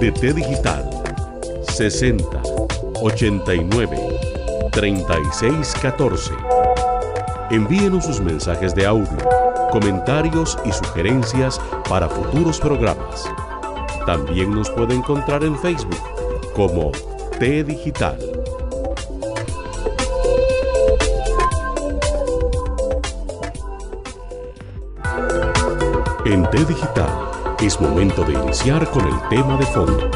De T Digital 60 89 36 14. Envíenos sus mensajes de audio, comentarios y sugerencias para futuros programas. También nos puede encontrar en Facebook como T Digital. En T Digital es momento de iniciar con el tema de fondo.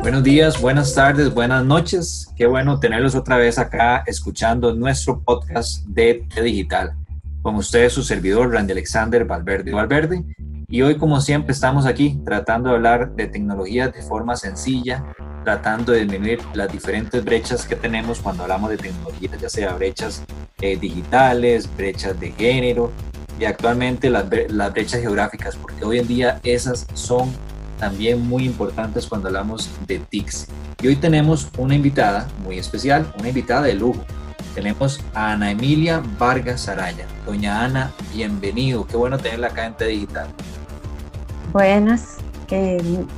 Buenos días, buenas tardes, buenas noches. Qué bueno tenerlos otra vez acá escuchando nuestro podcast de T Digital. Con ustedes su servidor Randy Alexander Valverde Valverde. Y hoy como siempre estamos aquí tratando de hablar de tecnología de forma sencilla, tratando de disminuir las diferentes brechas que tenemos cuando hablamos de tecnología, ya sea brechas eh, digitales, brechas de género, y actualmente las, las brechas geográficas, porque hoy en día esas son también muy importantes cuando hablamos de TICs. Y hoy tenemos una invitada muy especial, una invitada de lujo. Tenemos a Ana Emilia Vargas Araya. Doña Ana, bienvenido. Qué bueno tenerla acá en T Digital. Buenas,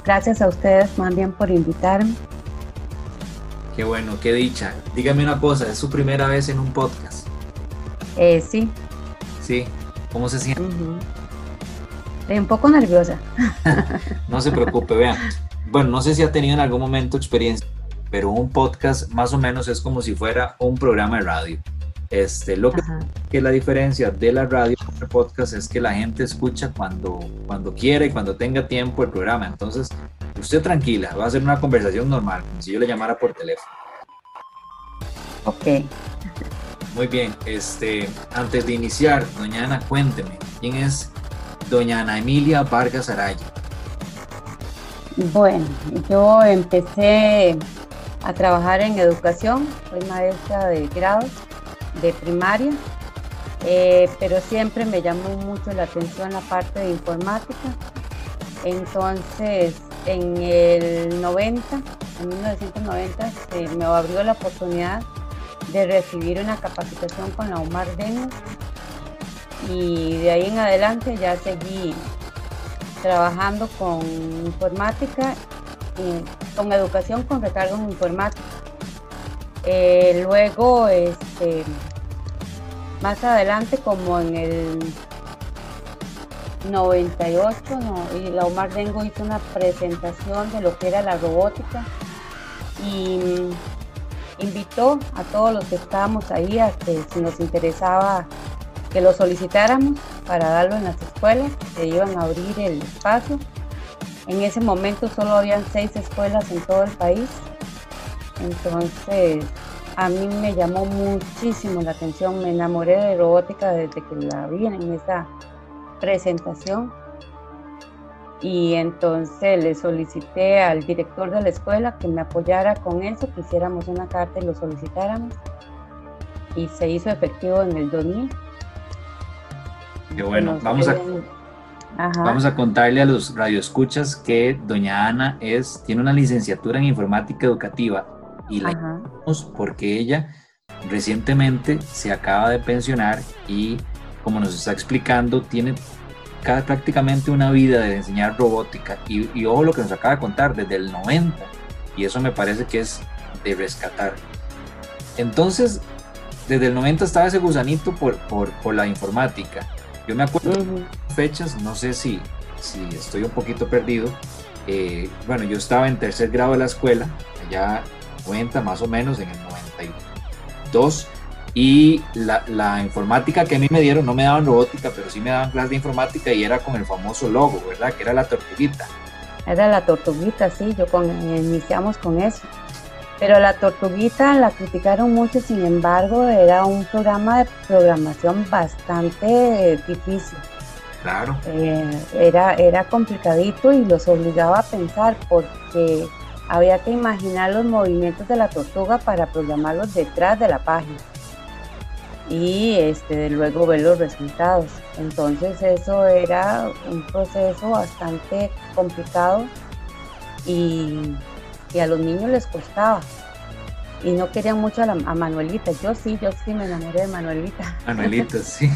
gracias a ustedes más bien por invitarme. Qué bueno, qué dicha. Dígame una cosa, ¿es su primera vez en un podcast? Eh, sí. Sí, ¿Cómo se siente? Un poco nerviosa. no se preocupe, vean. Bueno, no sé si ha tenido en algún momento experiencia, pero un podcast más o menos es como si fuera un programa de radio. Este, lo que, que la diferencia de la radio con el podcast es que la gente escucha cuando, cuando quiere y cuando tenga tiempo el programa. Entonces, usted tranquila, va a ser una conversación normal, como si yo le llamara por teléfono. Ok. Muy bien, este, antes de iniciar, doña Ana, cuénteme, ¿quién es doña Ana Emilia Vargas Araya? Bueno, yo empecé a trabajar en educación, soy maestra de grado de primaria, eh, pero siempre me llamó mucho la atención la parte de informática. Entonces, en el 90, en 1990, se me abrió la oportunidad de recibir una capacitación con la Omar Demos y de ahí en adelante ya seguí trabajando con informática, con educación con recargo en informática. Eh, luego, este, más adelante, como en el 98, y la Omar Dengo hizo una presentación de lo que era la robótica y invitó a todos los que estábamos ahí a que si nos interesaba que lo solicitáramos para darlo en las escuelas, que iban a abrir el espacio. En ese momento solo habían seis escuelas en todo el país, entonces a mí me llamó muchísimo la atención, me enamoré de robótica desde que la vi en esa presentación y entonces le solicité al director de la escuela que me apoyara con eso, que hiciéramos una carta y lo solicitáramos. Y se hizo efectivo en el 2000. Qué bueno, vamos a, vamos a contarle a los radioescuchas que doña Ana es, tiene una licenciatura en informática educativa y la llamamos porque ella recientemente se acaba de pensionar y como nos está explicando, tiene prácticamente una vida de enseñar robótica y, y ojo lo que nos acaba de contar desde el 90 y eso me parece que es de rescatar. Entonces, desde el 90 estaba ese gusanito por, por, por la informática. Yo me acuerdo de fechas, no sé si, si estoy un poquito perdido. Eh, bueno, yo estaba en tercer grado de la escuela, allá 90 más o menos, en el 92, Y la, la, informática que a mí me dieron, no me daban robótica, pero sí me daban clases de informática y era con el famoso logo, ¿verdad? Que era la tortuguita. Era la tortuguita, sí, yo con, iniciamos con eso. Pero la tortuguita la criticaron mucho, sin embargo, era un programa de programación bastante difícil. Claro. Eh, era, era complicadito y los obligaba a pensar porque había que imaginar los movimientos de la tortuga para programarlos detrás de la página y este, luego ver los resultados. Entonces eso era un proceso bastante complicado y, a los niños les costaba. Y no querían mucho a, la, a Manuelita. Yo sí, yo sí me enamoré de Manuelita. Manuelita, sí.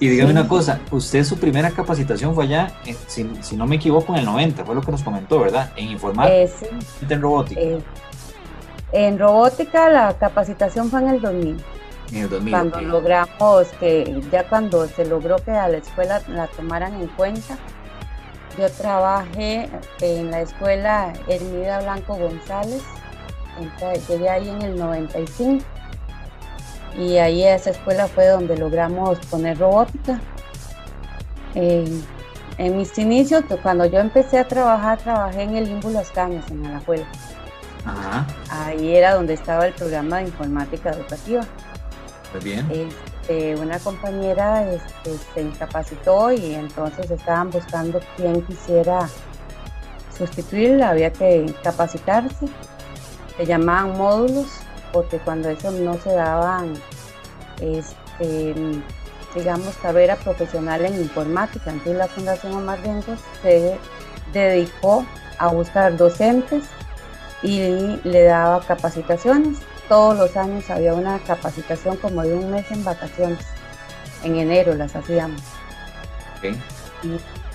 Y dígame una cosa, usted su primera capacitación fue allá, si, si, no me equivoco, en el 90, fue lo que nos comentó, ¿verdad? En informática, eh, sí. en robótica. Eh, en robótica la capacitación fue en el 2000. Cuando logramos que, ya cuando se logró que a la escuela la tomaran en cuenta, yo trabajé en la escuela Hermida Blanco González, llegué ahí en el 95 y ahí esa escuela fue donde logramos poner robótica. en mis inicios, cuando yo empecé a trabajar, trabajé en el Limbo Las Cañas, en Alajuela. Ahí era donde estaba el programa de informática educativa. Bien. Este, una compañera este, se incapacitó y entonces estaban buscando quién quisiera sustituirla, había que capacitarse. Se llamaban módulos porque cuando eso no se daban, este, digamos, carrera profesional en informática. Entonces la Fundación Omar Dengos se dedicó a buscar docentes y le daba capacitaciones todos los años había una capacitación como de un mes en vacaciones. En enero las hacíamos.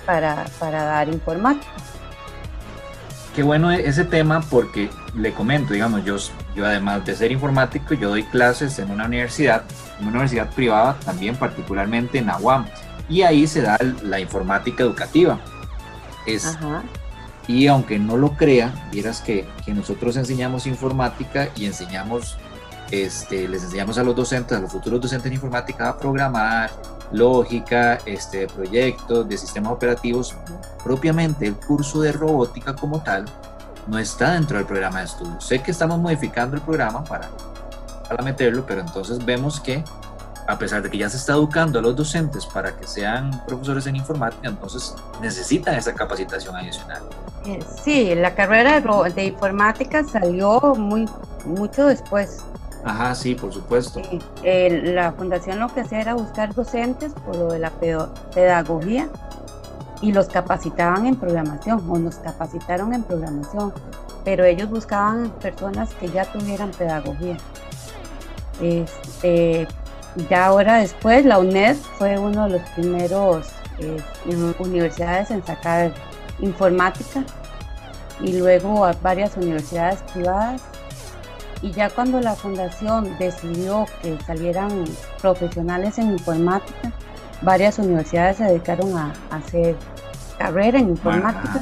Para, para dar informática. Qué bueno ese tema porque le comento, digamos, yo, yo además de ser informático, yo doy clases en una universidad, en una universidad privada, también particularmente en Aguam, y ahí se da la informática educativa. Es, Ajá. Y aunque no lo crea, vieras que, que nosotros enseñamos informática y enseñamos, este, les enseñamos a los docentes, a los futuros docentes de informática a programar, lógica, este, proyectos, de sistemas operativos. Propiamente el curso de robótica como tal no está dentro del programa de estudio. Sé que estamos modificando el programa para, para meterlo, pero entonces vemos que a pesar de que ya se está educando a los docentes para que sean profesores en informática, entonces necesitan esa capacitación adicional. Eh, sí, la carrera de informática salió muy mucho después. Ajá, sí, por supuesto. la fundación lo que hacía era buscar docentes por lo de la pedagogía y los capacitaban en programación o nos capacitaron en programación, pero ellos buscaban personas que ya tuvieran pedagogía. Este, ya ahora después, la UNED fue uno de los primeros eh, universidades en sacar informática y luego a varias universidades privadas. Y ya cuando la fundación decidió que salieran profesionales en informática, varias universidades se dedicaron a, hacer carrera en informática.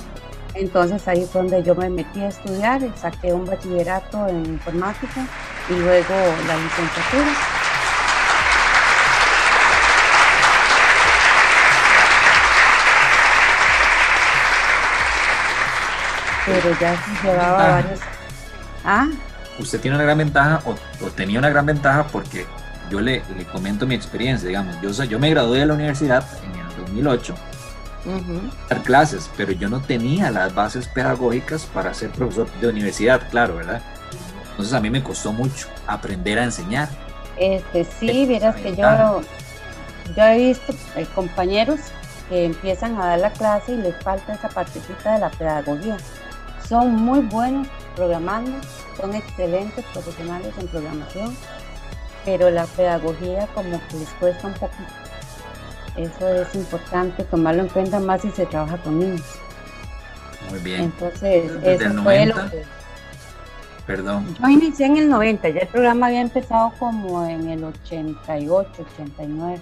Entonces ahí fue donde yo me metí a estudiar, saqué un bachillerato en informática y luego la licenciatura. Pero ya llevaba varios. ¿Ah? Usted tiene una gran ventaja, o, tenía una gran ventaja, porque yo le, le, comento mi experiencia, digamos. Yo, yo me gradué de la universidad en el 2008, dar clases, pero yo no tenía las bases pedagógicas para ser profesor de universidad, claro, ¿verdad? Entonces a mí me costó mucho aprender a enseñar. Este, sí, vieras que yo, yo he visto eh, compañeros que empiezan a dar la clase y les falta esa partecita de la pedagogía son muy buenos programando, son excelentes profesionales en programación, pero la pedagogía como que les cuesta un poquito. Eso es importante tomarlo en cuenta más si se trabaja con niños. Muy bien. Entonces, eso fue lo que... Perdón. Yo inicié en el 90, ya el programa había empezado como en el 88, 89.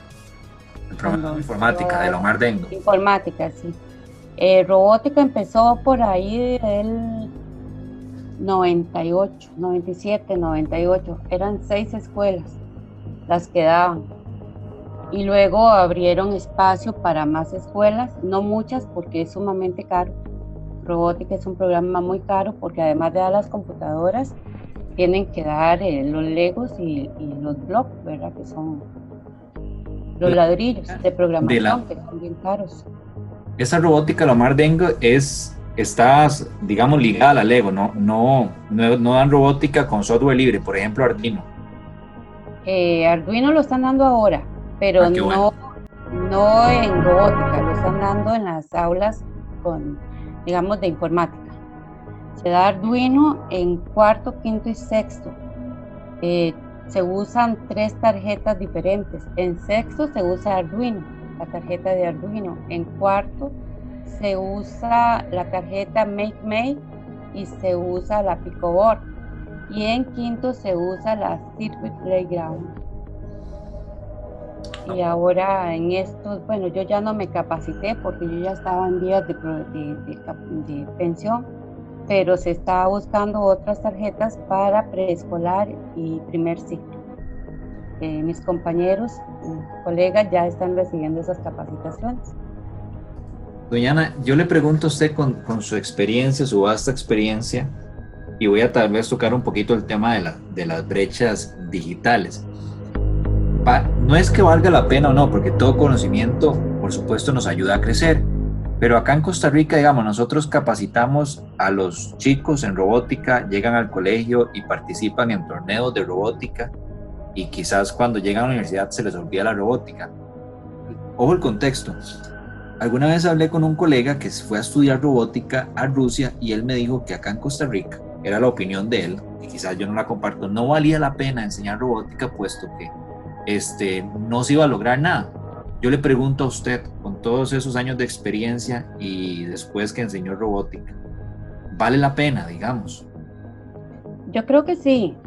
El programa de informática de Omar Dengo. Informática, sí. Eh, robótica empezó por ahí el 98, 97, 98. Eran seis escuelas. las que daban. Y luego abrieron espacio para más escuelas, no muchas porque es sumamente caro. Robótica es un programa muy caro porque además de dar las computadoras, tienen que dar eh, los legos y, los blocks, ¿verdad? Que son los ladrillos de programación, que son bien caros. Esa robótica, la Mar Dengo, es está, digamos, ligada a la Lego, ¿no? No, no, dan robótica con software libre, por ejemplo, Arduino. Eh, Arduino lo están dando ahora, pero ah, no, no en robótica, lo están dando en las aulas con, digamos, de informática. Se da Arduino en cuarto, quinto y sexto. Eh, se usan tres tarjetas diferentes. En sexto se usa Arduino, la tarjeta de Arduino. En cuarto se usa la tarjeta Make y se usa la Picoboard. Y en quinto se usa la Circuit Playground. Y ahora en esto, bueno, yo ya no me capacité porque yo ya estaba en días de, de pensión, pero se está buscando otras tarjetas para preescolar y primer ciclo. Eh, mis compañeros, colegas ya están recibiendo esas capacitaciones. Doña Ana, yo le pregunto a usted con, su experiencia, su vasta experiencia, y voy a tal vez tocar un poquito el tema de las brechas digitales. no es que valga la pena o no, porque todo conocimiento, por supuesto, nos ayuda a crecer, pero acá en Costa Rica, digamos, nosotros capacitamos a los chicos en robótica, llegan al colegio y participan en torneos de robótica, y quizás cuando llegan a la universidad se les olvida la robótica. Ojo el contexto Alguna vez hablé con un colega que fue a estudiar robótica a Rusia y él me dijo que acá en Costa Rica, era la opinión de él, y quizás yo no la comparto, no valía la pena enseñar robótica puesto que este, no se iba a lograr nada. Yo le pregunto a usted, con todos esos años de experiencia y después que enseñó robótica, ¿vale la pena, digamos? Yo creo que sí,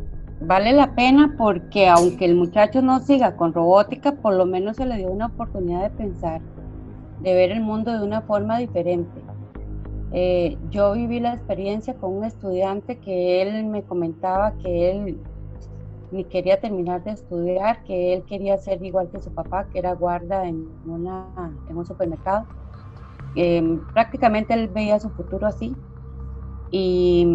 vale la pena porque aunque el muchacho no siga con robótica, por lo menos se le dio una oportunidad de pensar de ver el mundo de una forma diferente. Eh, yo viví la experiencia con un estudiante que él me comentaba que él ni quería terminar de estudiar, que él quería ser igual que su papá, que era guarda en, un supermercado. Em, prácticamente él veía su futuro así. Y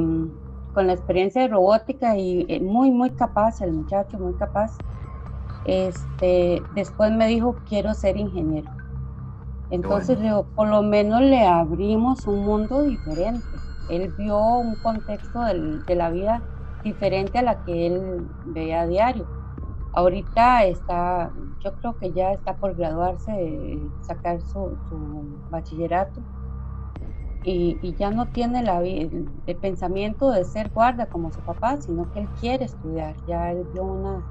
con la experiencia de robótica y eh, muy, muy capaz, el muchacho, muy capaz, este, después me dijo, quiero ser ingeniero. Entonces, por lo menos le abrimos un mundo diferente. Él vio un contexto de la vida diferente a la que él veía a diario. Ahorita está, yo creo que ya está por graduarse, sacar su, bachillerato y, ya no tiene la, el, el, pensamiento de ser guarda como su papá, sino que él quiere estudiar. Ya él vio una,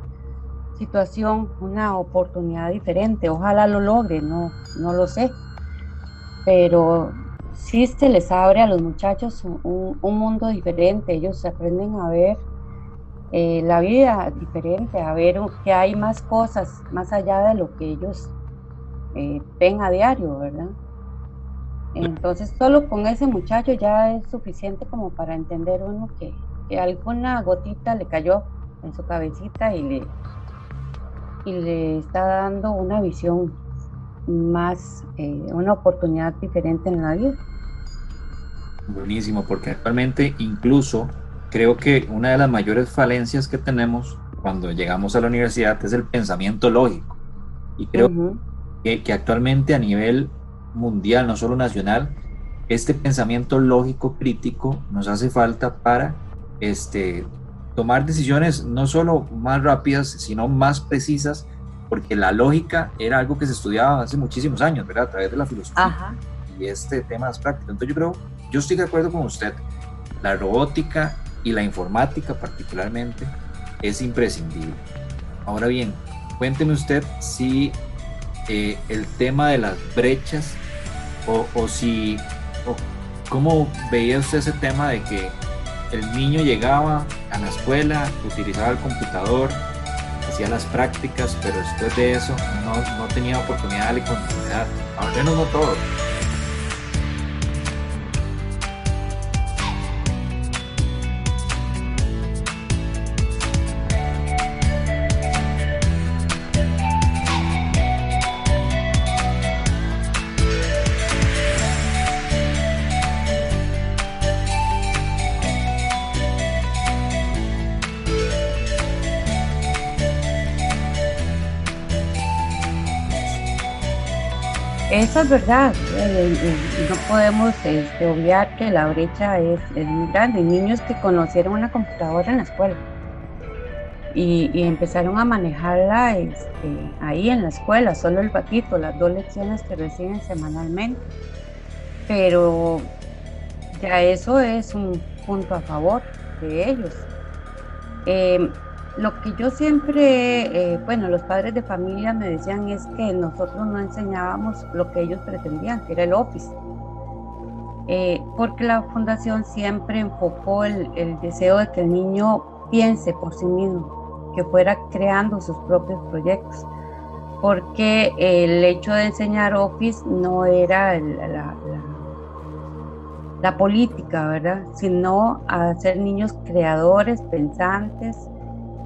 situación, una oportunidad diferente. Ojalá lo logre, no, no lo sé. Pero sí se les abre a los muchachos un, mundo diferente. Ellos aprenden a ver eh, la vida diferente, a ver que hay más cosas más allá de lo que ellos eh, ven a diario, ¿verdad? Entonces solo con ese muchacho ya es suficiente como para entender uno que, que alguna gotita le cayó en su cabecita y le, y le está dando una visión más, eh, una oportunidad diferente en la vida. Buenísimo, porque actualmente incluso creo que una de las mayores falencias que tenemos cuando llegamos a la universidad es el pensamiento lógico. Y creo que, que, actualmente a nivel mundial, no solo nacional, este pensamiento lógico crítico nos hace falta para este, tomar decisiones no solo más rápidas, sino más precisas, porque la lógica era algo que se estudiaba hace muchísimos años, ¿verdad? A través de la filosofía. Y este tema es práctico. Entonces yo creo, yo estoy de acuerdo con usted, la robótica y la informática particularmente es imprescindible. Ahora bien, cuénteme usted si eh, el tema de las brechas o, o si, o cómo veía usted ese tema de que el niño llegaba a la escuela, utilizaba el computador, hacía las prácticas, pero después de eso no, no tenía oportunidad de continuidad, al menos no todo. Eso es verdad. Eh, eh, no podemos este, obviar que la brecha es, muy grande. Niños que conocieron una computadora en la escuela y, empezaron a manejarla este, ahí en la escuela, solo el patito, las dos lecciones que reciben semanalmente. Pero ya eso es un punto a favor de ellos. Em, lo que yo siempre, eh, bueno, los padres de familia me decían es que nosotros no enseñábamos lo que ellos pretendían, que era el Office. Eh, porque la fundación siempre enfocó el, deseo de que el niño piense por sí mismo, que fuera creando sus propios proyectos, porque el hecho de enseñar Office no era la, la política, ¿verdad? Sino hacer niños creadores, pensantes,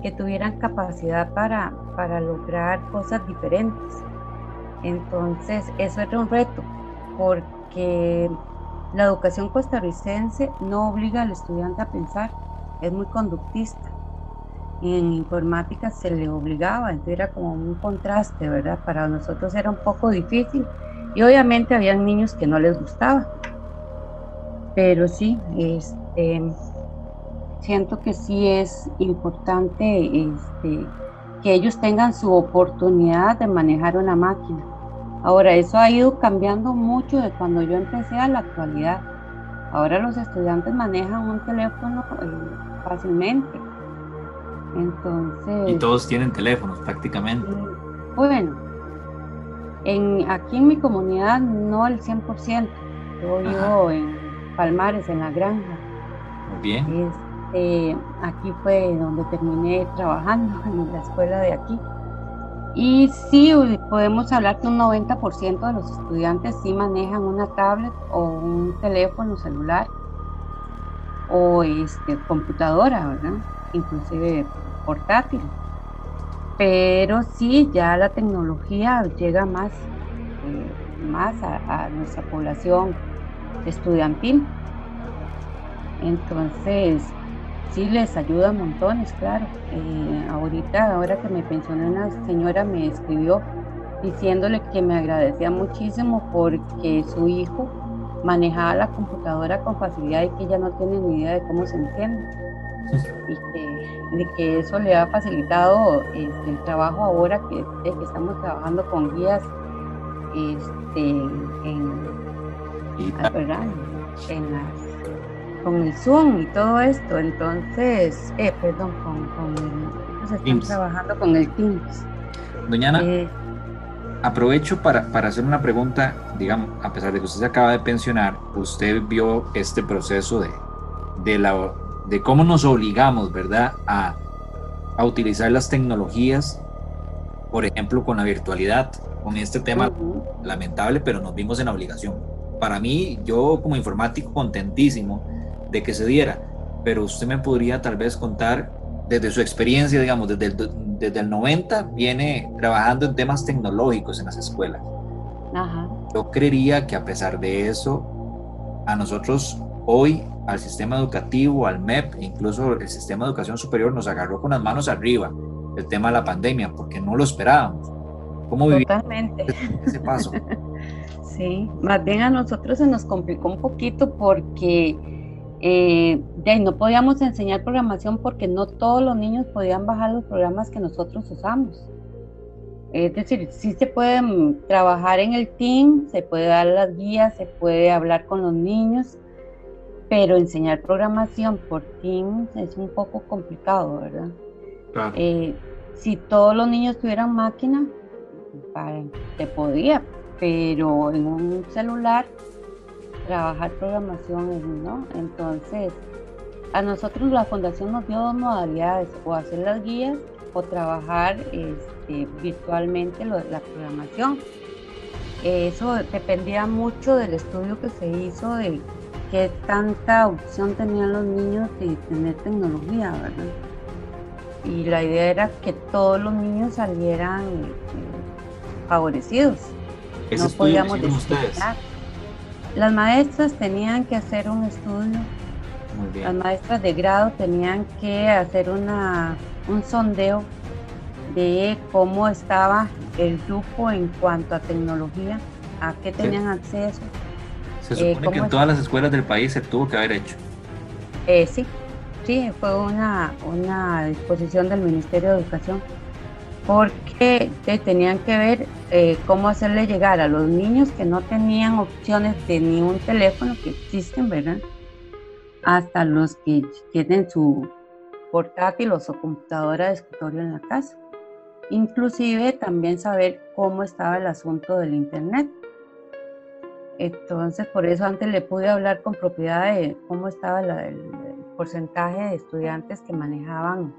que tuvieran capacidad para, para lograr cosas diferentes. Entonces, eso era un reto, porque la educación costarricense no obliga al estudiante a pensar, es muy conductista. En informática se le obligaba, entonces era como un contraste, ¿verdad? Para nosotros era un poco difícil y obviamente había niños que no les gustaba. Pero sí, este, siento que sí es importante este, que ellos tengan su oportunidad de manejar una máquina. Ahora, eso ha ido cambiando mucho de cuando yo empecé a la actualidad. Ahora los estudiantes manejan un teléfono eh, fácilmente. Entonces... Y todos tienen teléfonos prácticamente. Bueno, en, aquí en mi comunidad no el 100%. Yo vivo en Palmares, en la granja. Muy bien. Eh, aquí fue donde terminé trabajando en la escuela de aquí. Y sí, podemos hablar que un 90% de los estudiantes sí manejan una tablet o un teléfono celular o este, computadora, ¿verdad? Inclusive portátil. Pero sí, ya la tecnología llega más, eh, más a nuestra población estudiantil. Entonces, sí les ayuda montones, claro. Eh, ahorita, ahora que me pensioné, una señora me escribió diciéndole que me agradecía muchísimo porque su hijo manejaba la computadora con facilidad y que ella no tiene ni idea de cómo se entiende. Y que, de que eso le ha facilitado este, el trabajo ahora que, que estamos trabajando con guías este, en, en las con el Zoom y todo esto. Entonces, eh, perdón, con, con el, trabajando con el Teams. Doñana, eh, aprovecho para, para, hacer una pregunta, digamos, a pesar de que usted se acaba de pensionar, usted vio este proceso de, de, la, de cómo nos obligamos, ¿verdad?, a, a utilizar las tecnologías, por ejemplo, con la virtualidad, con este tema lamentable, pero nos vimos en la obligación. Para mí, yo como informático, contentísimo de que se diera, pero usted me podría tal vez contar desde su experiencia, digamos, desde el, desde el 90 viene trabajando en temas tecnológicos en las escuelas. Yo creería que a pesar de eso, a nosotros hoy, al sistema educativo, al MEP, incluso el sistema de educación superior, nos agarró con las manos arriba el tema de la pandemia, porque no lo esperábamos. ¿Cómo Totalmente. ese paso? sí, más bien a nosotros se nos complicó un poquito porque eh, no podíamos enseñar programación porque no todos los niños podían bajar los programas que nosotros usamos. Es decir, sí se puede mm, trabajar en el team, se puede dar las guías, se puede hablar con los niños, pero enseñar programación por Teams es un poco complicado, ¿verdad? Eh, si todos los niños tuvieran máquina, se podía, pero en un celular trabajar programación, ¿no? Entonces, a nosotros la fundación nos dio dos modalidades, o hacer las guías o trabajar este, virtualmente la programación. Eso dependía mucho del estudio que se hizo de qué tanta opción tenían los niños de tener tecnología, ¿verdad? Y la idea era que todos los niños salieran eh, favorecidos. no podíamos decir las maestras tenían que hacer un estudio, las maestras de grado tenían que hacer una, un sondeo de cómo estaba el grupo en cuanto a tecnología a qué tenían acceso. Se supone que en todas las escuelas del país se tuvo que haber hecho. sí, sí, fue una, una disposición del Ministerio de Educación porque tenían que ver eh, cómo hacerle llegar a los niños que no tenían opciones de ni un teléfono que existen, ¿verdad? Hasta los que tienen su portátil o su computadora de escritorio en la casa. Inclusive también saber cómo estaba el asunto del Internet. Entonces, por eso antes le pude hablar con propiedad de cómo estaba el porcentaje de estudiantes que manejaban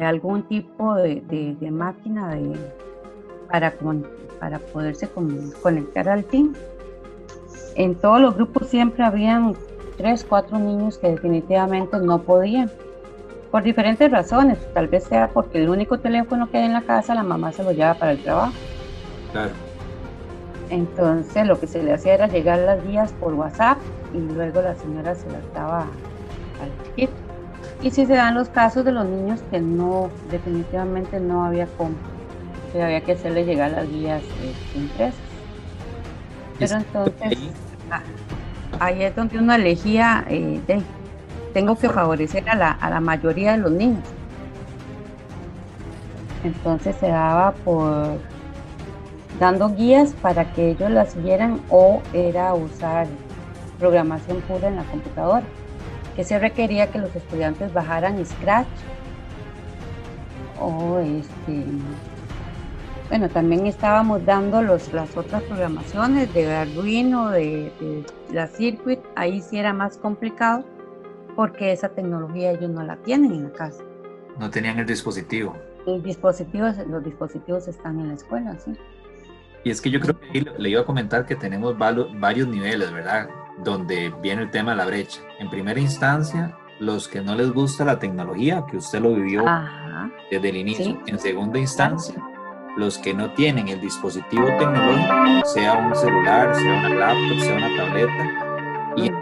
algún tipo de, de, máquina de, para, para poderse conectar al team. En todos los grupos siempre habían tres, cuatro niños que definitivamente no podían, por diferentes razones. Tal vez sea porque el único teléfono que hay en la casa, la mamá se lo lleva para el trabajo. Claro. Entonces lo que se le hacía era llegar las guías por WhatsApp y luego la señora se las daba al chiquito. Y si se dan los casos de los niños que no, definitivamente no había cómo, que había que hacerle llegar las guías este, impresas. Pero entonces, ah, ahí es donde uno elegía, eh, tengo que favorecer a la, a la mayoría de los niños. Entonces se daba por dando guías para que ellos las vieran o era usar programación pura en la computadora que se requería que los estudiantes bajaran Scratch. O este bueno también estábamos dando los, las otras programaciones de Arduino de, la Circuit. Ahí sí era más complicado porque esa tecnología ellos no la tienen en la casa. No tenían el dispositivo. El dispositivo los dispositivos están en la escuela sí. Y es que yo creo que le iba a comentar que tenemos varios niveles, ¿verdad? Donde viene el tema de la brecha. En primera instancia, los que no les gusta la tecnología, que usted lo vivió desde el inicio. En segunda instancia, los que no tienen el dispositivo tecnológico, sea un celular, sea una laptop, sea una tableta. Y en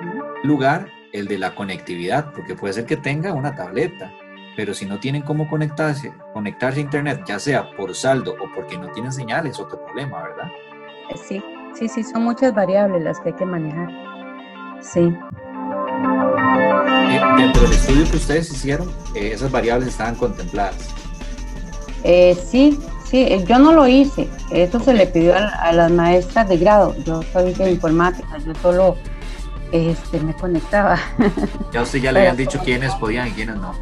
lugar, el de la conectividad, porque puede ser que tenga una tableta, pero si no tienen cómo conectarse, conectarse a internet, ya sea por saldo o porque no tienen señal, es otro problema, ¿verdad? Eh, sí, sí, sí, son muchas variables las que hay que manejar. Sí. Eh, dentro del estudio que ustedes hicieron, eh, esas variables estaban contempladas. sí, sí, yo no lo hice. Eso se le pidió a, las maestras de grado. Yo soy de informática, yo solo este, me conectaba. Ya usted ya le habían dicho quiénes podían y quiénes no.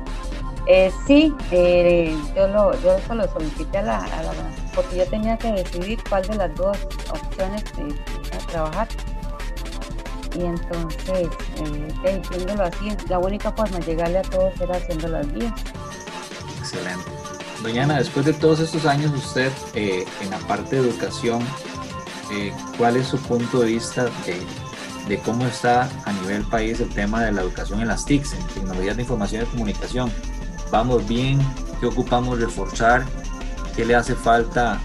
Eh, sí, eh, yo, lo, yo eso lo solicité a la, porque yo tenía que decidir cuál de las dos opciones iba a trabajar. Y entonces, eh, haciéndolo así, la única forma de llegarle a todos era haciendo las guías. Excelente. Doña Ana, después de todos estos años, usted eh, en la parte de educación, ¿cuál es su punto de vista de, de cómo está a nivel país el tema de la educación en las TICs, en tecnologías de información y comunicación? vamos bien, qué ocupamos reforzar, qué le hace falta,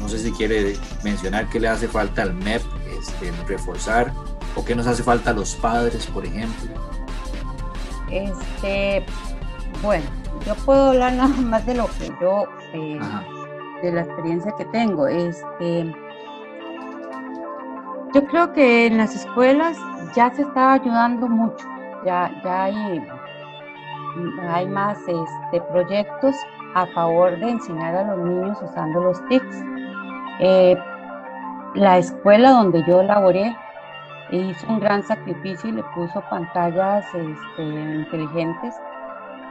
no sé si quiere mencionar qué le hace falta al MEP este, reforzar o qué nos hace falta a los padres, por ejemplo. Este, bueno, yo puedo hablar nada más de lo que yo, eh, de la experiencia que tengo. Este, yo creo que en las escuelas ya se está ayudando mucho, ya, ya hay hay más este, proyectos a favor de enseñar a los niños usando los TICs. Eh, la escuela donde yo laboré hizo un gran sacrificio y le puso pantallas este, inteligentes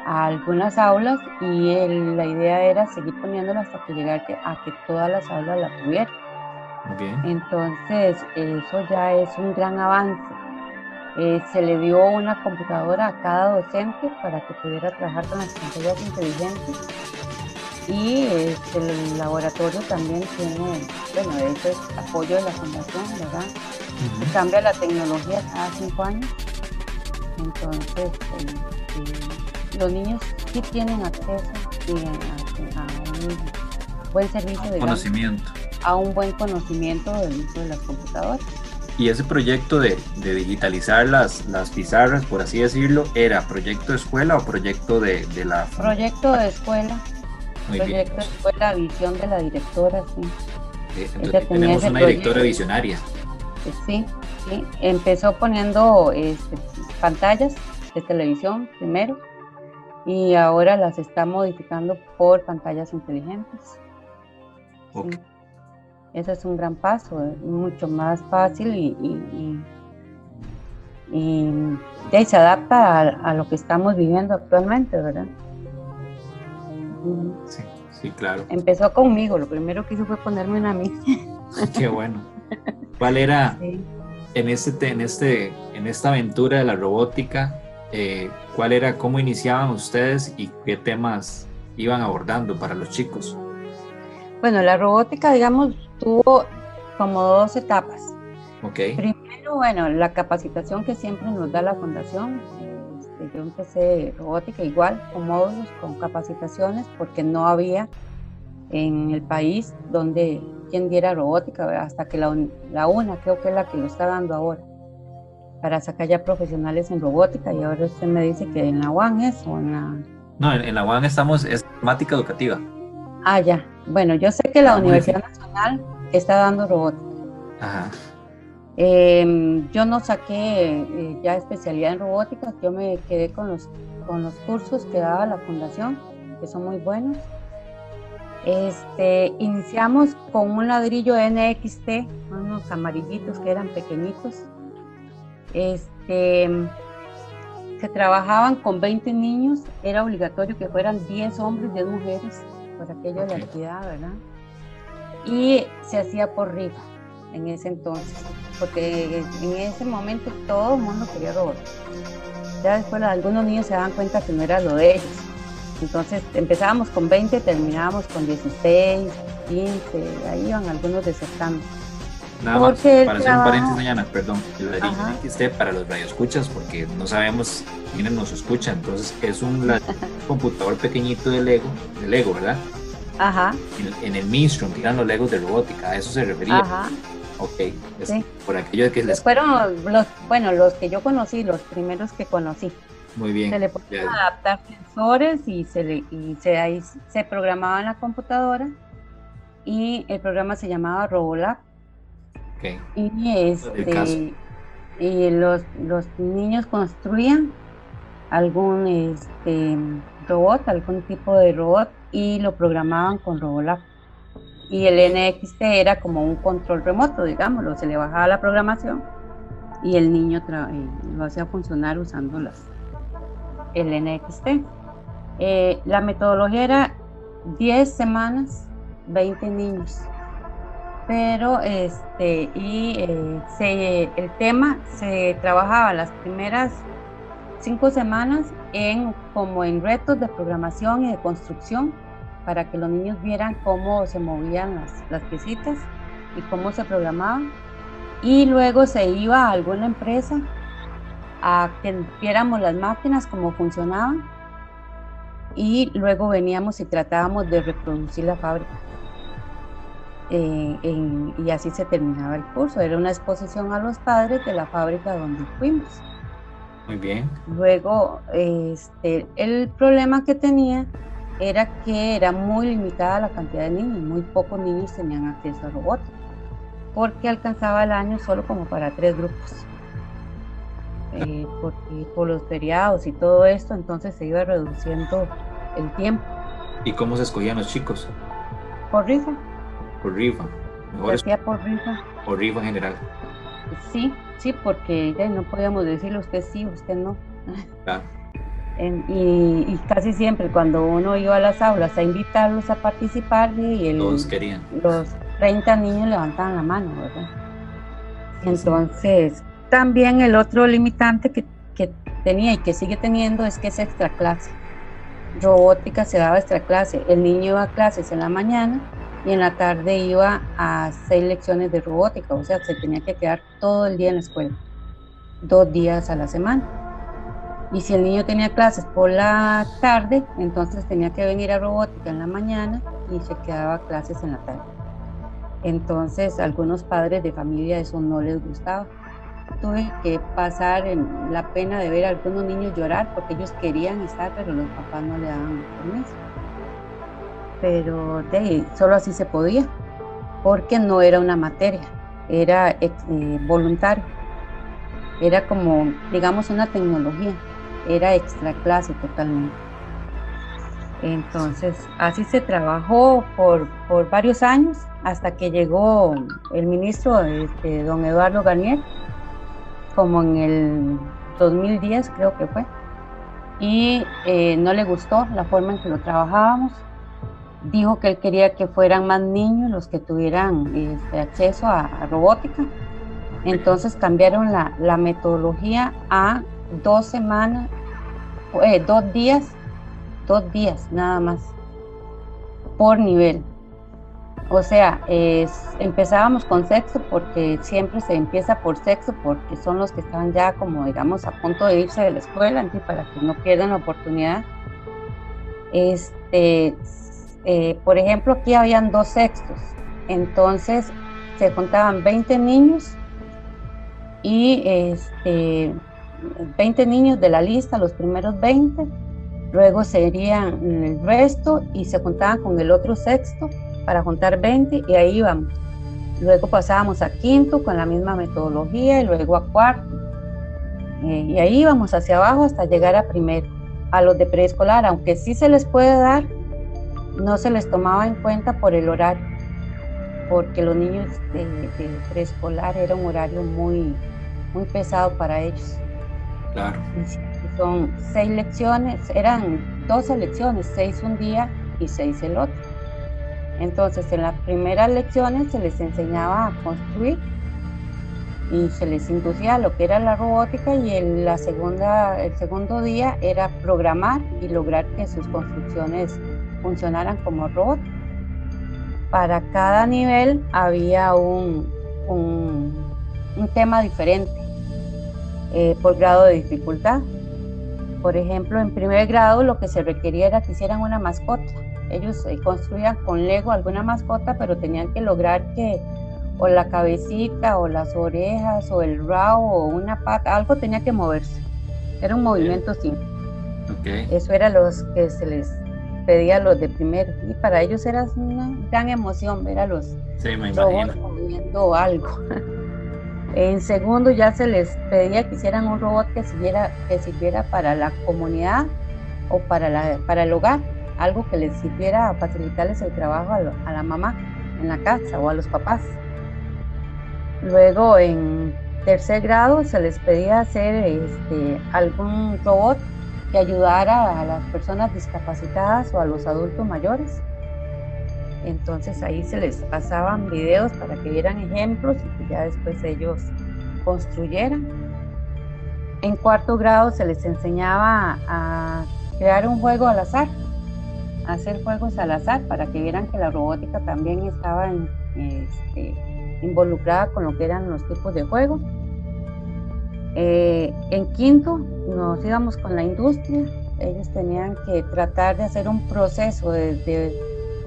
a algunas aulas y la idea era seguir poniéndolas hasta que llegara a que todas las aulas la tuvieran. Entonces, eso ya es un gran avance. Eh, se le dio una computadora a cada docente para que pudiera trabajar con las pantallas inteligentes y este, el laboratorio también tiene, bueno, eso es apoyo de la fundación, ¿verdad? Cambia la tecnología cada cinco años. Entonces, eh, eh, los niños sí tienen acceso a, un buen servicio de conocimiento. a un buen conocimiento del uso de las computadoras. Y ese proyecto de, de, digitalizar las, las pizarras, por así decirlo, ¿era proyecto de escuela o proyecto de, de la... Proyecto de escuela. Proyecto de escuela, visión de la directora, sí. Entonces tenemos una directora visionaria. Sí, sí. Empezó poniendo este, pantallas de televisión primero y ahora las está modificando por pantallas inteligentes. Ese es un gran paso, es mucho más fácil y, y, se adapta a, lo que estamos viviendo actualmente, ¿verdad? Sí, sí, claro. Empezó conmigo, lo primero que hizo fue ponerme una a mí. Qué bueno. ¿Cuál era en, este, en, este, en esta aventura de la robótica? Eh, ¿Cuál era, cómo iniciaban ustedes y qué temas iban abordando para los chicos? Bueno, la robótica, digamos, tuvo como dos etapas. Ok. Primero, bueno, la capacitación que siempre nos da la fundación. Yo empecé robótica igual, con módulos, con capacitaciones, porque no había en el país donde quien diera robótica, hasta que la, la UNA creo que es la que lo está dando ahora, para sacar ya profesionales en robótica. Y ahora usted me dice que en la UAN es o en la... No, en, en la UAN estamos, es temática educativa. Ah, ya. Bueno, yo sé que la ah, Universidad Nacional está dando robótica. Ajá. Em, yo no saqué eh, ya especialidad en robótica, yo me quedé con los, con los cursos que daba la fundación, que son muy buenos. Este, iniciamos con un ladrillo NXT, unos amarillitos que eran pequeñitos. Este, se trabajaban con 20 niños, era obligatorio que fueran 10 hombres, y 10 mujeres por aquello de la equidad, ¿verdad? Y se hacía por rifa en ese entonces, porque en ese momento todo el mundo quería robots. Ya después algunos niños se daban cuenta que no era lo de ellos. Entonces empezábamos con 20, terminábamos con 16, 15, ahí iban algunos desertando. Nada más, para hacer un paréntesis mañana, perdón, el ladrillo para los radioescuchas, porque no sabemos quiénes nos escuchan, entonces es un computador pequeñito de Lego, de Lego, ¿verdad? Ajá. En, el mainstream, que eran los Legos de robótica, a eso se refería. Ajá. Ok, por aquello de que les... Fueron los, bueno, los que yo conocí, los primeros que conocí. Muy bien. Se le podían adaptar sensores y se, le, y se, ahí se programaba en la computadora y el programa se llamaba Robolab y, este, y los, los niños construían algún este, robot, algún tipo de robot y lo programaban con Robolab. Y el NXT era como un control remoto, digámoslo, se le bajaba la programación y el niño eh, lo hacía funcionar usando las, el NXT. Eh, la metodología era 10 semanas, 20 niños pero este y eh, el tema se trabajaba las primeras cinco semanas en como en retos de programación y de construcción para que los niños vieran cómo se movían las, las piecitas y cómo se programaban y luego se iba a alguna empresa a que viéramos las máquinas cómo funcionaban y luego veníamos y tratábamos de reproducir la fábrica eh, y así se terminaba el curso. Era una exposición a los padres de la fábrica donde fuimos. Muy bien. Luego, este, el problema que tenía era que era muy limitada la cantidad de niños, muy pocos niños tenían acceso a robótica, porque alcanzaba el año solo como para tres grupos. Eh, porque por los feriados y todo esto, entonces se iba reduciendo el tiempo. ¿Y cómo se escogían los chicos? Por rifa por rifa. Mejor por rifa. Por rifa en general. Sí, sí, porque ya no podíamos decirle usted sí, usted no. Claro. Y, casi siempre cuando uno iba a las aulas a invitarlos a participar y el, Todos querían. los 30 niños levantaban la mano, ¿verdad? Entonces, también el otro limitante que, que, tenía y que sigue teniendo es que es extra clase. Robótica se daba extra clase. El niño iba a clases en la mañana y en la tarde iba a seis lecciones de robótica, o sea, se tenía que quedar todo el día en la escuela, dos días a la semana. Y si el niño tenía clases por la tarde, entonces tenía que venir a robótica en la mañana y se quedaba clases en la tarde. Entonces, algunos padres de familia eso no les gustaba. Tuve que pasar la pena de ver a algunos niños llorar porque ellos querían estar, pero los papás no le daban permiso pero de, solo así se podía. porque no era una materia, era eh, voluntario, era como, digamos, una tecnología, era extra clase totalmente. Entonces, así se trabajó por, por varios años hasta que llegó el ministro, este, don Eduardo Garnier, como en el 2010 creo que fue, y eh, no le gustó la forma en que lo trabajábamos. Dijo que él quería que fueran más niños los que tuvieran este, acceso a, robótica. Entonces cambiaron la, la metodología a dos semanas, eh, dos días dos días nada más por nivel. O sea, empezábamos con sexo porque siempre se empieza por sexo porque son los que están ya como digamos a punto de irse de la escuela, para que no pierdan la oportunidad. Este, eh, por ejemplo, aquí habían dos sextos, entonces se juntaban 20 niños y este, 20 niños de la lista, los primeros 20 luego serían el resto y se juntaban con el otro sexto para juntar 20 y ahí íbamos. Luego pasábamos a quinto con la misma metodología y luego a cuarto. Eh, y ahí íbamos hacia abajo hasta llegar a primero. A los de preescolar, aunque sí se les puede dar, no se les tomaba en cuenta por el horario, porque los niños de, preescolar era un horario muy, muy pesado para ellos. Son seis lecciones, eran dos lecciones, seis un día y seis el otro. Entonces, en las primeras lecciones se les enseñaba a construir y se les inducía lo que era la robótica y en la segunda, el segundo día era programar y lograr que sus construcciones funcionaran como robot. Para cada nivel había un, un, tema diferente eh, por grado de dificultad. Por ejemplo, en primer grado lo que se requería era que hicieran una mascota. Ellos eh, construían con Lego alguna mascota, pero tenían que lograr que o la cabecita o las orejas o el rabo o una pata, algo tenía que moverse. Era un movimiento simple. Eso era los que se les pedía a los de primero. Y para ellos era una gran emoción ver a los robots moviendo algo. En segundo, ya se les pedía que hicieran un robot que sirviera, que sirviera para la comunidad o para, la, para el hogar, algo que les sirviera a facilitarles el trabajo a, la mamá en la casa o a los papás. Luego, en tercer grado, se les pedía hacer este, algún robot que ayudara a las personas discapacitadas o a los adultos mayores entonces ahí se les pasaban videos para que vieran ejemplos y que ya después ellos construyeran. En cuarto grado se les enseñaba a crear un juego al azar, hacer juegos al azar para que vieran que la robótica también estaba este, involucrada con lo que eran los tipos de juego. Eh, en quinto nos íbamos con la industria, ellos tenían que tratar de hacer un proceso desde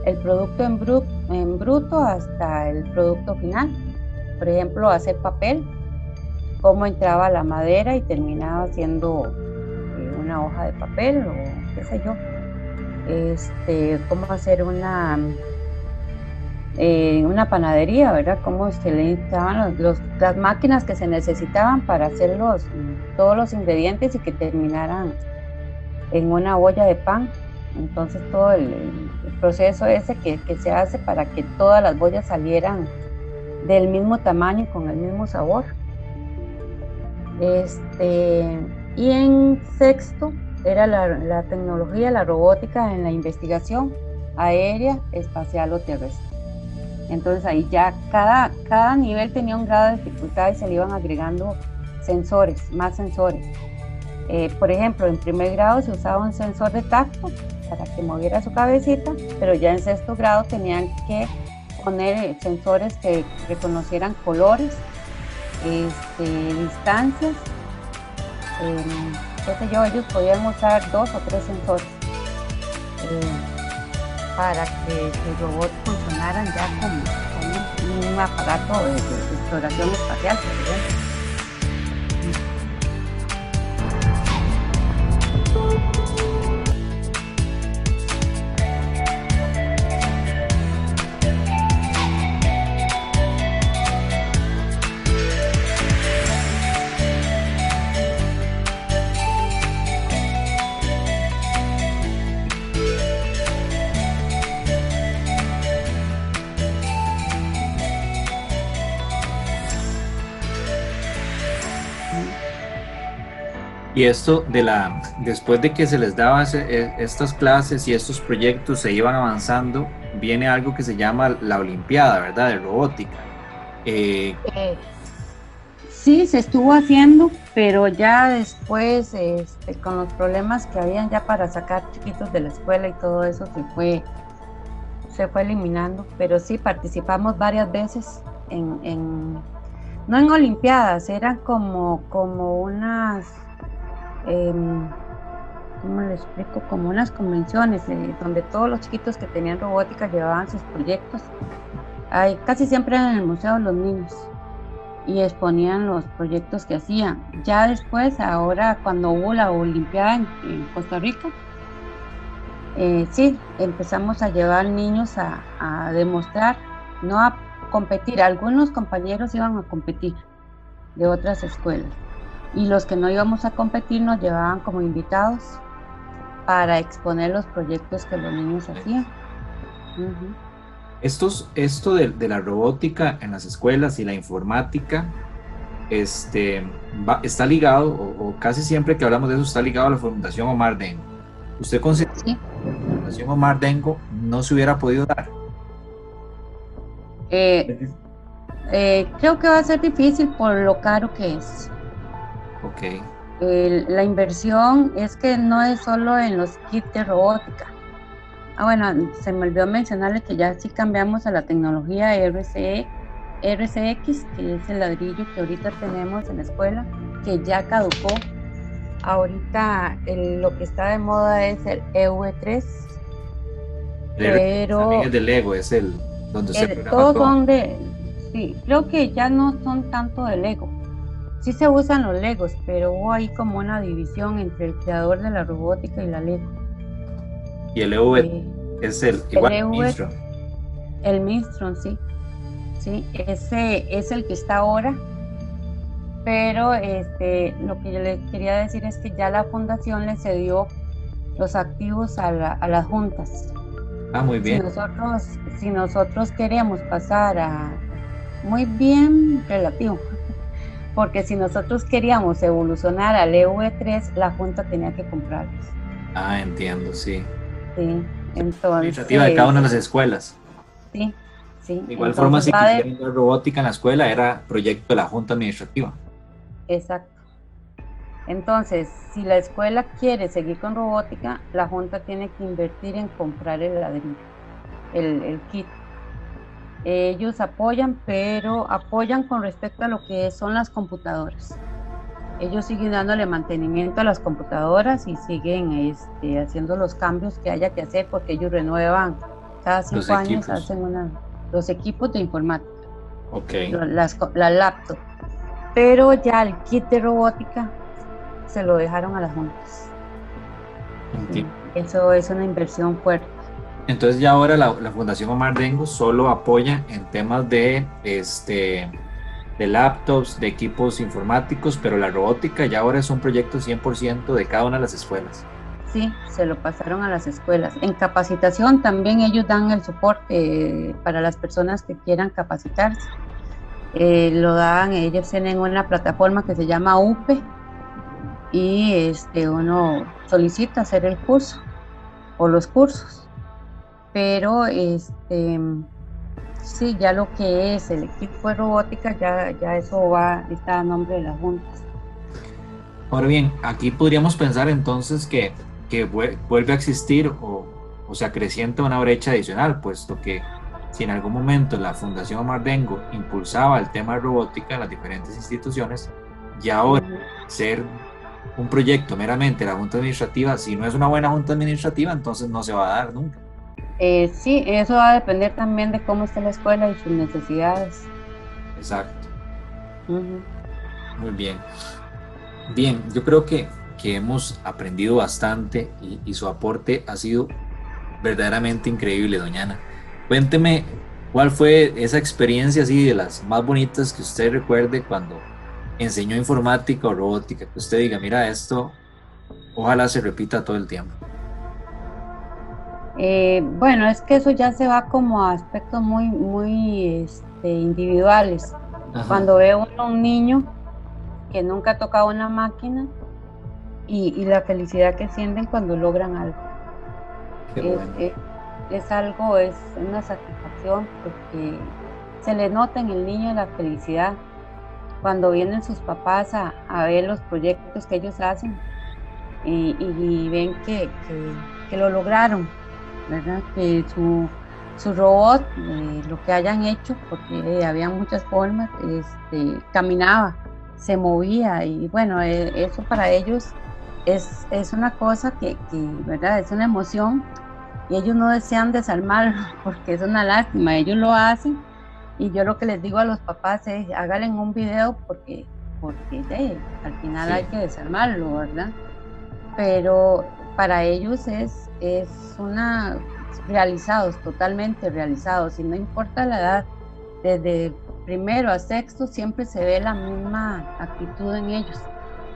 el producto en, en bruto hasta el producto final. Por ejemplo, hacer papel, cómo entraba la madera y terminaba siendo eh, una hoja de papel o qué sé yo. Este, cómo hacer una, eh, una panadería, ¿verdad? Cómo se le necesitaban los, las máquinas que se necesitaban para hacer los, todos los ingredientes y que terminaran en una olla de pan. Entonces todo el, proceso ese que, se hace para que todas las bollas salieran del mismo tamaño y con el mismo sabor. Este, y en sexto era la, tecnología, la robótica en la investigación aérea, espacial o terrestre. Entonces ahí ya cada, cada nivel tenía un grado de dificultad y se le iban agregando sensores, más sensores. Eh, por ejemplo, en primer grado se usaba un sensor de tacto para que moviera su cabecita, pero ya en sexto grado tenían que poner sensores que reconocieran colores, este, distancias, em, yo, ellos podían usar dos o tres sensores eh, para que el robot funcionaran ya como, un aparato de, exploración espacial, por. Y esto de la, después de que se les daba e, estas clases y estos proyectos se iban avanzando, viene algo que se llama la Olimpiada, ¿verdad? De robótica. Eh, eh, sí, se estuvo haciendo, pero ya después, este, con los problemas que habían ya para sacar chiquitos de la escuela y todo eso, se fue, se fue eliminando. Pero sí, participamos varias veces en, no en Olimpiadas, eran como, como unas, em, ¿cómo le explico? Como unas convenciones eh, donde todos los chiquitos que tenían robótica llevaban sus proyectos. Casi siempre en el Museo los Niños y exponían los proyectos que hacían. Ya después, ahora cuando hubo la Olimpiada en, Costa Rica, eh, sí, empezamos a llevar niños a demostrar, no a competir. Algunos compañeros iban a competir de otras escuelas y los que no íbamos a competir nos llevaban como invitados para exponer los proyectos que los niños hacían. Estos, esto de, la robótica en las escuelas y la informática este, está ligado, o, casi siempre que hablamos de eso, está ligado a la Fundación Omar Dengo. ¿Usted considera que la Fundación Omar Dengo no se hubiera podido dar? Eh, eh, creo que va a ser difícil por lo caro que es. Ok. la inversión es que no es solo en los kits de robótica. Ah, bueno, se me olvidó mencionarle que ya sí cambiamos a la tecnología RCE, RCX, que es el ladrillo que ahorita tenemos en la escuela, que ya caducó. Ahorita lo que está de moda es el EV3. pero también es de Lego, es el donde se todos son de, sí, creo que ya no son tanto de Lego. Sí se usan los Legos, pero hubo ahí como una división entre el creador de la robótica y la Lego. Y el EV es el igual el, Mistron. El Mistron, sí. Sí, ese es el que está ahora. Pero este, lo que yo le quería decir es que ya la fundación le cedió los activos a, a las juntas. Ah, muy bien. Si nosotros, si nosotros queremos pasar a muy bien relativo, porque si nosotros queríamos evolucionar al EV3, la Junta tenía que comprarlos. Ah, entiendo, sí. Sí, entonces. Iniciativa de cada una de las escuelas. Sí, sí. De igual forma, si quisieran la robótica en la escuela, era proyecto de la Junta Administrativa. Exacto. Entonces, si la escuela quiere seguir con robótica, la Junta tiene que invertir en comprar el ladrillo, el, kit. Ellos apoyan, pero apoyan con respecto a lo que son las computadoras. Ellos siguen dándole mantenimiento a las computadoras y siguen este, haciendo los cambios que haya que hacer porque ellos renuevan cada cinco años, hacen una, los equipos de informática, okay. las, la laptop. Pero ya el kit de robótica se lo dejaron a las juntas. eso es una inversión fuerte. Entonces ya ahora la, Fundación Omar Dengo solo apoya en temas de, este, de laptops, de equipos informáticos, pero la robótica ya ahora es un proyecto 100% de cada una de las escuelas. Sí, se lo pasaron a las escuelas. En capacitación también ellos dan el soporte para las personas que quieran capacitarse. Eh, lo dan, ellos tienen una plataforma que se llama UPE, y este, uno solicita hacer el curso o los cursos. Pero este, sí, ya lo que es el equipo de robótica, ya, ya eso va, está a nombre de las juntas. Ahora bien, aquí podríamos pensar entonces que, que vuelve a existir o, o se acrecienta una brecha adicional, puesto que si en algún momento la Fundación Mardengo impulsaba el tema de robótica en las diferentes instituciones, ya ahora ser un proyecto meramente la Junta Administrativa, si no es una buena Junta Administrativa, entonces no se va a dar nunca. Eh, sí, eso va a depender también de cómo está la escuela y sus necesidades. Exacto. Muy bien. Bien, yo creo que, que hemos aprendido bastante y, y, su aporte ha sido verdaderamente increíble, doñana. Cuénteme cuál fue esa experiencia así de las más bonitas que usted recuerde cuando enseñó informática o robótica, que usted diga, mira, esto ojalá se repita todo el tiempo? Eh, bueno, es que eso ya se va como a aspectos muy, muy este, individuales. Cuando ve uno un niño que nunca ha tocado una máquina y, la felicidad que sienten cuando logran algo. es, algo, es una satisfacción porque se le nota en el niño la felicidad cuando vienen sus papás a, ver los proyectos que ellos hacen y, ven que, lo lograron, ¿verdad? Que su, su robot, eh, lo que hayan hecho, porque había muchas formas, este, caminaba, se movía y bueno, e, eso para ellos es, es una cosa que, ¿verdad? Es una emoción y ellos no desean desarmarlo porque es una lástima, ellos lo hacen y yo lo que les digo a los papás es háganle un video porque, porque al final hay que desarmarlo, ¿verdad? Pero para ellos es, es una realizados, totalmente realizados, y no importa la edad, desde primero a sexto siempre se ve la misma actitud en ellos.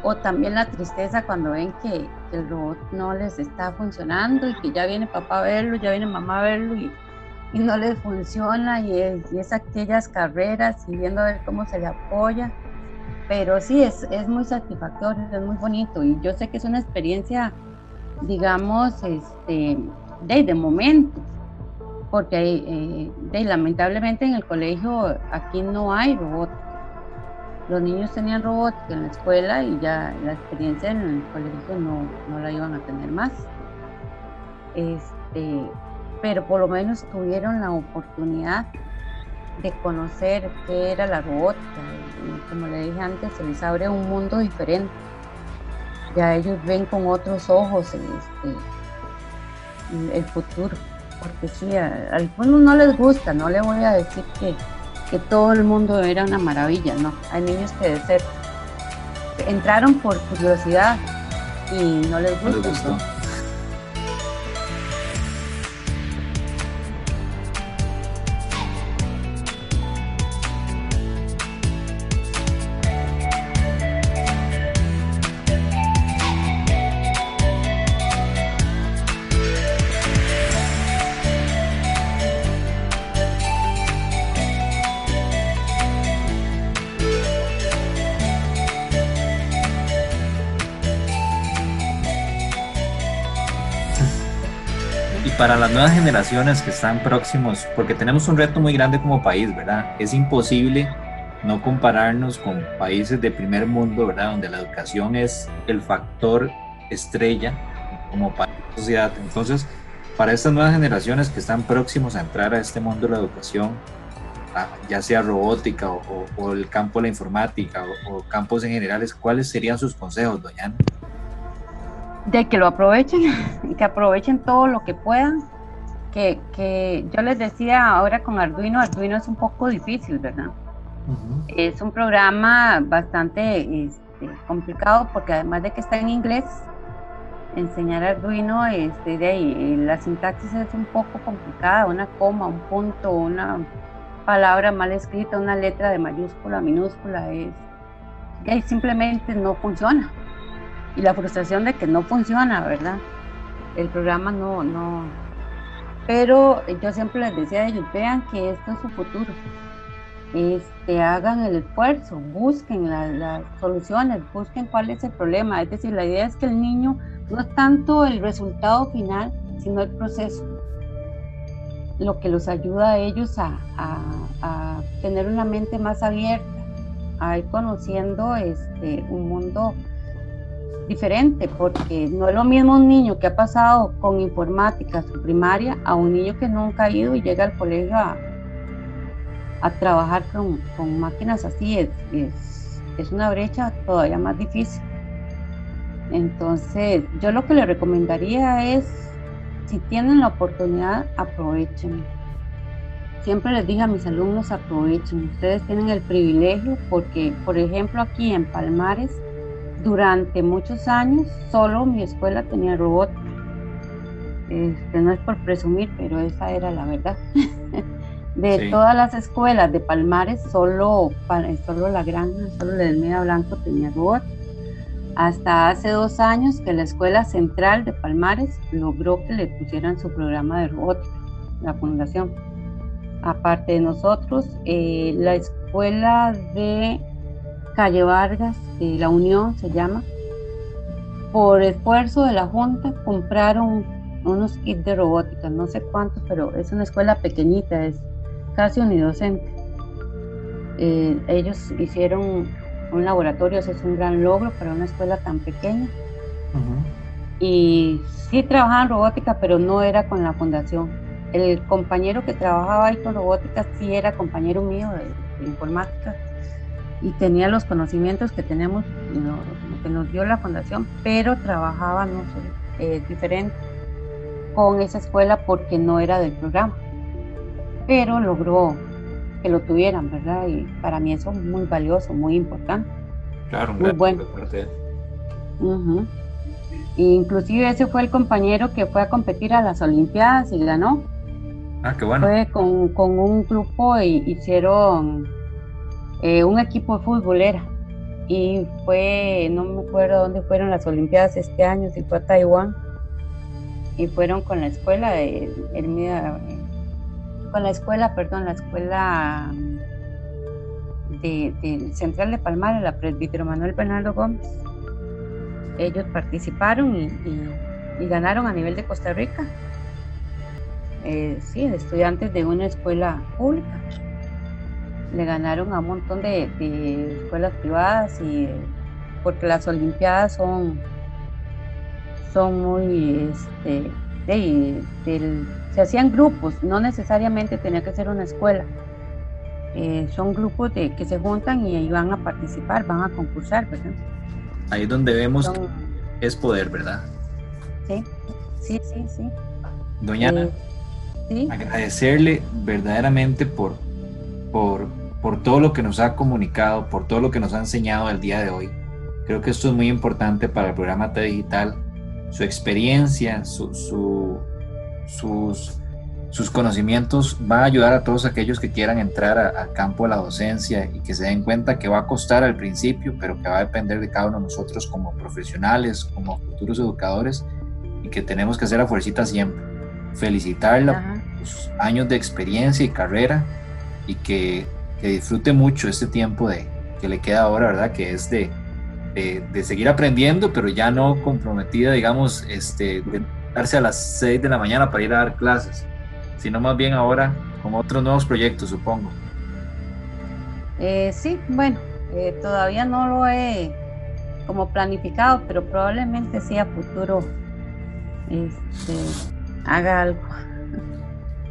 O también la tristeza cuando ven que, el robot no les está funcionando y que ya viene papá a verlo, ya viene mamá a verlo y, y no les funciona y es, aquellas carreras y viendo a ver cómo se le apoya. Pero sí, es, es muy satisfactorio, es muy bonito y yo sé que es una experiencia, digamos, este, de, de momento, porque eh, lamentablemente en el colegio aquí no hay robótica. Los niños tenían robótica en la escuela y ya la experiencia en el colegio no, no la iban a tener más. Este, pero por lo menos tuvieron la oportunidad de conocer qué era la robótica. Y, como le dije antes, se les abre un mundo diferente. Ya ellos ven con otros ojos este, el futuro. Porque sí, a, algunos no les gusta, no le voy a decir que, que todo el mundo era una maravilla, no. Hay niños que de ser entraron por curiosidad y no les gusta. Para las nuevas generaciones que están próximos, porque tenemos un reto muy grande como país, ¿verdad? Es imposible no compararnos con países de primer mundo, ¿verdad? Donde la educación es el factor estrella como la sociedad. Entonces, para estas nuevas generaciones que están próximos a entrar a este mundo de la educación, ya sea robótica o, el campo de la informática o, o, campos en generales, ¿cuáles serían sus consejos, doña de que lo aprovechen, que aprovechen todo lo que puedan. Que, que, yo les decía ahora con Arduino, Arduino es un poco difícil, ¿verdad? Es un programa bastante este, complicado porque además de que está en inglés, enseñar Arduino, este, de ahí, la sintaxis es un poco complicada, una coma, un punto, una palabra mal escrita, una letra de mayúscula, minúscula, es, y simplemente no funciona y la frustración de que no funciona, ¿verdad? El programa no, no. Pero yo siempre les decía a ellos, vean que esto es su futuro. Este, hagan el esfuerzo, busquen las soluciones, busquen cuál es el problema. Es decir, la idea es que el niño no es tanto el resultado final, sino el proceso. Lo que los ayuda a ellos a, a tener una mente más abierta, a ir conociendo este, un mundo diferente, porque no es lo mismo un niño que ha pasado con informática su primaria a un niño que nunca ha ido y llega al colegio a, trabajar con, con, máquinas así. Es, es, es, una brecha todavía más difícil. Entonces, yo lo que le recomendaría es, si tienen la oportunidad, aprovechen. Siempre les digo a mis alumnos, aprovechen. Ustedes tienen el privilegio porque, por ejemplo, aquí en Palmares, durante muchos años solo mi escuela tenía robot. Este, no es por presumir, pero esa era la verdad. de todas las escuelas de Palmares, solo, solo la granja, solo la del Media Blanco tenía robot. Hasta hace dos años que la escuela central de Palmares logró que le pusieran su programa de robot, la fundación. Aparte de nosotros, eh, la escuela de Calle Vargas, La Unión se llama. por esfuerzo de la Junta compraron unos kits de robótica, no sé cuántos, pero es una escuela pequeñita, es casi unidocente. Eh, ellos hicieron un laboratorio, eso es un gran logro para una escuela tan pequeña. Y sí trabajaban robótica, pero no era con la fundación. El compañero que trabajaba ahí con robótica sí era compañero mío de, informática y tenía los conocimientos que tenemos, que nos dio la fundación, pero trabajaba no sé, eh, diferente con esa escuela porque no era del programa. Pero logró que lo tuvieran, ¿verdad? Y para mí eso es muy valioso, muy importante. Claro, muy bueno. Inclusive ese fue el compañero que fue a competir a las Olimpiadas y ganó. Ah, qué bueno. Fue con, con un grupo y hicieron eh, un equipo de futbolera. Y fue, no me acuerdo dónde fueron las Olimpiadas este año, si fue a Taiwán. Y fueron con la escuela de con la escuela, perdón, la escuela de, Central de Palmar, la presbítero Manuel Bernardo Gómez. Ellos participaron y, ganaron a nivel de Costa Rica. Eh, sí, estudiantes de una escuela pública. Le ganaron a un montón de, escuelas privadas y porque las Olimpiadas son, son muy este, se hacían grupos, no necesariamente tenía que ser una escuela. Eh, son grupos de, que se juntan y ahí van a participar, van a concursar, ¿verdad? Ahí es donde vemos que es poder, ¿verdad? Sí, sí, sí, sí. Doña Ana, eh, agradecerle verdaderamente por, por, por todo lo que nos ha comunicado, por todo lo que nos ha enseñado el día de hoy. Creo que esto es muy importante para el programa T Digital, su experiencia, su, su sus, sus conocimientos va a ayudar a todos aquellos que quieran entrar al campo de la docencia y que se den cuenta que va a costar al principio, pero que va a depender de cada uno de nosotros como profesionales, como futuros educadores y que tenemos que hacer la fuercita siempre. Felicitarla por sus años de experiencia y carrera y que, que, disfrute mucho este tiempo de, que le queda ahora, ¿verdad? Que es de, de, de seguir aprendiendo, pero ya no comprometida, digamos, este, de darse a las 6 de la mañana para ir a dar clases, sino más bien ahora con otros nuevos proyectos, supongo. Eh, sí, bueno, eh, todavía no lo he como planificado, pero probablemente sí a futuro este, haga algo.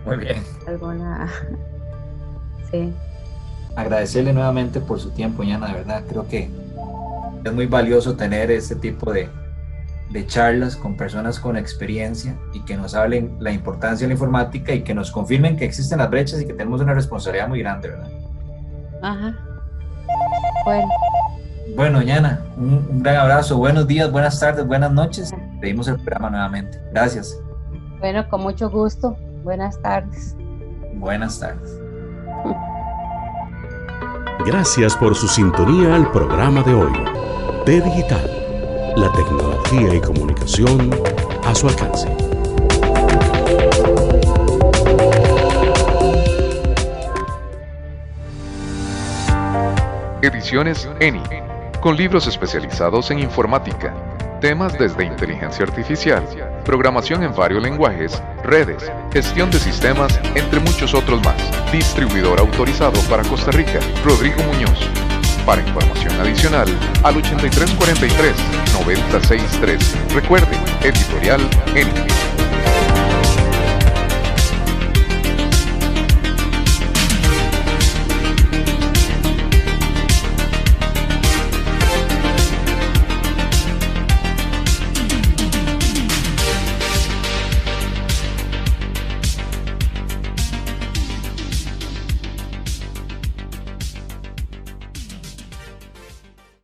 Muy bien. Alguna. Sí. Agradecerle nuevamente por su tiempo, Yana, de verdad. Creo que es muy valioso tener ese tipo de, de charlas con personas con experiencia y que nos hablen la importancia de la informática y que nos confirmen que existen las brechas y que tenemos una responsabilidad muy grande, ¿verdad? Ajá. Bueno. Bueno, Yana, un, gran abrazo. Buenos días, buenas tardes, buenas noches. Pedimos el programa nuevamente. Gracias. Bueno, con mucho gusto. Buenas tardes. Buenas tardes. Gracias por su sintonía al programa de hoy. T Digital la tecnología y comunicación a su alcance. Ediciones ENI, con libros especializados en informática, temas desde inteligencia artificial, programación en varios lenguajes, redes, gestión de sistemas, entre muchos otros más. Distribuidor autorizado para Costa Rica, Rodrigo Muñoz. Para información adicional, al 8343-963. Recuerde, editorial Enigma.